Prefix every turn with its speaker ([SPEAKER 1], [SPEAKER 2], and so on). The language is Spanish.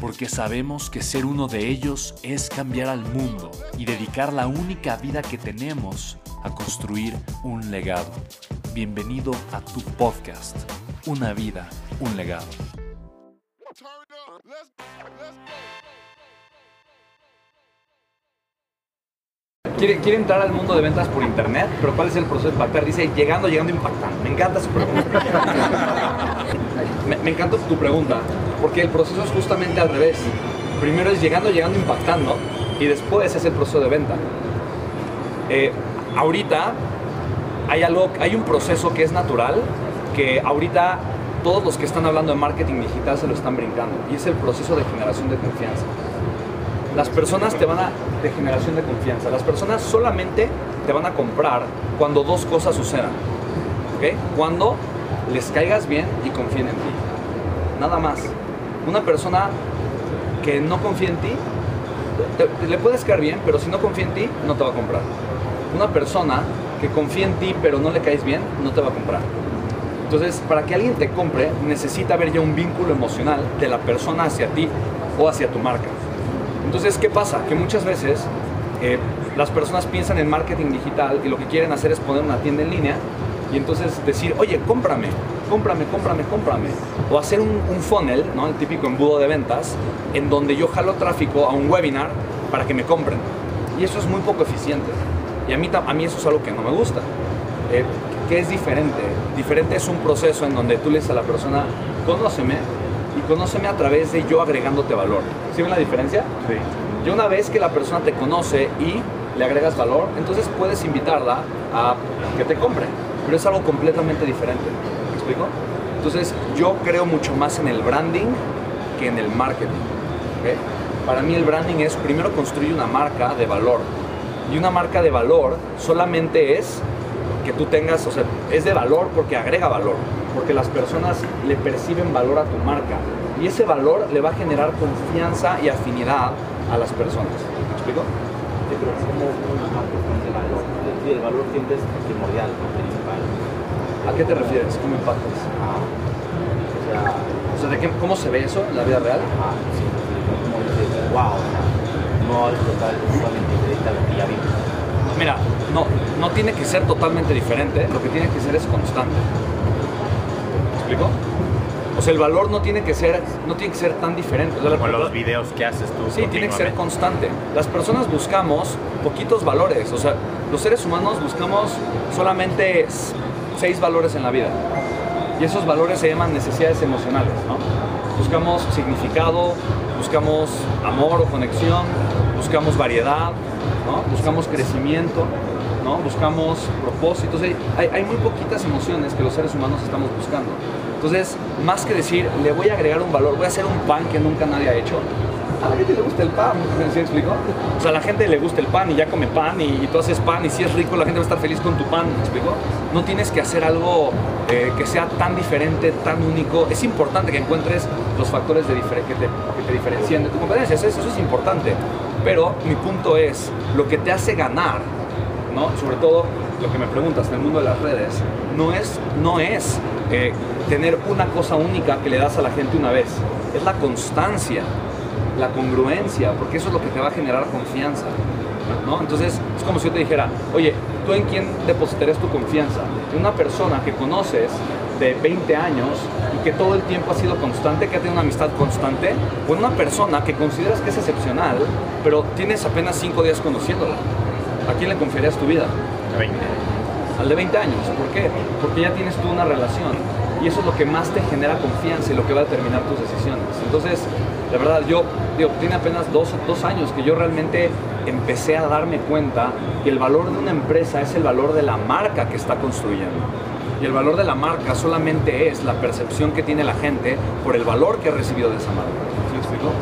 [SPEAKER 1] porque sabemos que ser uno de ellos es cambiar al mundo y dedicar la única vida que tenemos a construir un legado. Bienvenido a tu podcast, Una vida, un legado.
[SPEAKER 2] Quiere, entrar al mundo de ventas por internet, pero ¿cuál es el proceso de impactar? Dice, llegando, llegando, impactando. Me encanta su pregunta. me encanta tu pregunta, porque el proceso es justamente al revés. Primero es llegando, llegando, impactando, y después es el proceso de venta. Eh, ahorita hay, algo, hay un proceso que es natural, que ahorita todos los que están hablando de marketing digital se lo están brincando, y es el proceso de generación de confianza. Las personas te van a, de generación de confianza, las personas solamente te van a comprar cuando dos cosas sucedan. ¿ok? Cuando les caigas bien y confíen en ti. Nada más. Una persona que no confía en ti, le puedes caer bien, pero si no confía en ti, no te va a comprar. Una persona que confía en ti, pero no le caes bien, no te va a comprar. Entonces, para que alguien te compre, necesita haber ya un vínculo emocional de la persona hacia ti o hacia tu marca. Entonces, ¿qué pasa? Que muchas veces eh, las personas piensan en marketing digital y lo que quieren hacer es poner una tienda en línea y entonces decir, oye, cómprame, cómprame, cómprame, cómprame. O hacer un, un funnel, ¿no? el típico embudo de ventas, en donde yo jalo tráfico a un webinar para que me compren. Y eso es muy poco eficiente. Y a mí, a mí eso es algo que no me gusta. Eh, ¿Qué es diferente? Diferente es un proceso en donde tú le dices a la persona, conóceme, y conóceme a través de yo agregándote valor. ¿Sí ven la diferencia? Sí. Y una vez que la persona te conoce y le agregas valor, entonces puedes invitarla a que te compre. Pero es algo completamente diferente. ¿Me explico? Entonces yo creo mucho más en el branding que en el marketing. ¿ok? Para mí el branding es primero construir una marca de valor. Y una marca de valor solamente es que tú tengas, o sea, es de valor porque agrega valor, porque las personas le perciben valor a tu marca y ese valor le va a generar confianza y afinidad a las personas. ¿Me explico?
[SPEAKER 3] Pero como una marca de valor. Sí, el valor siempre es primordial, no principal.
[SPEAKER 2] ¿A qué te refieres? ¿Cómo impactas?
[SPEAKER 3] Ah, o sea,
[SPEAKER 2] O sea, ¿de qué, ¿cómo se ve eso en la vida real?
[SPEAKER 3] ah, sí, como dices, wow, o sea, no es total, totalmente diferente a lo que ya vimos.
[SPEAKER 2] Mira, no, no tiene que ser totalmente diferente, lo que tiene que ser es constante. ¿Me explico? O sea, el valor no tiene que ser, no tiene que ser tan diferente. O sea, la-
[SPEAKER 4] Como los videos que haces tú.
[SPEAKER 2] Sí, tiene que ser constante. Las personas buscamos poquitos valores. O sea, los seres humanos buscamos solamente seis valores en la vida. Y esos valores se llaman necesidades emocionales, ¿no? Buscamos significado, buscamos amor o conexión, buscamos variedad, ¿no? Buscamos crecimiento, ¿no? Buscamos propósitos. Hay, hay- muy poquitas emociones que los seres humanos estamos buscando. Entonces, más que decir, le voy a agregar un valor, voy a hacer un pan que nunca nadie ha hecho, a la gente le gusta el pan, ¿sí me explico? O sea, a la gente le gusta el pan y ya come pan y, y tú haces pan y si es rico la gente va a estar feliz con tu pan, ¿me explico? No tienes que hacer algo eh, que sea tan diferente, tan único. Es importante que encuentres los factores de que, te, que diferencien de tu competencia, eso, es- eso es importante. Pero mi punto es, lo que te hace ganar, ¿no? Sobre todo lo que me preguntas en el mundo de las redes, no es, no es eh, tener una cosa única que le das a la gente una vez, es la constancia, la congruencia, porque eso es lo que te va a generar confianza. ¿no? Entonces es como si yo te dijera, oye, ¿tú en quién depositarías tu confianza? En una persona que conoces de 20 años y que todo el tiempo ha sido constante, que ha tenido una amistad constante, o una persona que consideras que es excepcional, pero tienes apenas 5 días conociéndola. ¿A quién le confiarías tu vida?
[SPEAKER 4] De 20.
[SPEAKER 2] Al de 20 años. ¿Por qué? Porque ya tienes tú una relación. Y eso es lo que más te genera confianza y lo que va a determinar tus decisiones. Entonces, de verdad, yo digo, tiene apenas dos, dos años que yo realmente empecé a darme cuenta que el valor de una empresa es el valor de la marca que está construyendo. Y el valor de la marca solamente es la percepción que tiene la gente por el valor que ha recibido de esa marca. ¿Sí me explico?